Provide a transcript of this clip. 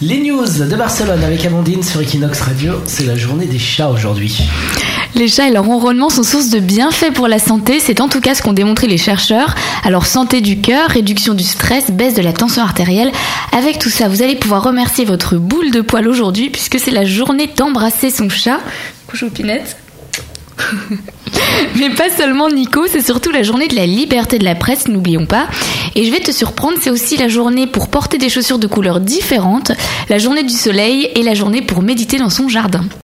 Les news de Barcelone avec Amandine sur Equinox Radio, c'est la journée des chats aujourd'hui. Les chats et leur enrôlement sont source de bienfaits pour la santé, c'est en tout cas ce qu'ont démontré les chercheurs. Alors santé du cœur, réduction du stress, baisse de la tension artérielle. Avec tout ça, vous allez pouvoir remercier votre boule de poil aujourd'hui puisque c'est la journée d'embrasser son chat. Coucou Pinette. Mais pas seulement Nico, c'est surtout la journée de la liberté de la presse, n'oublions pas. Et je vais te surprendre, c'est aussi la journée pour porter des chaussures de couleurs différentes, la journée du soleil et la journée pour méditer dans son jardin.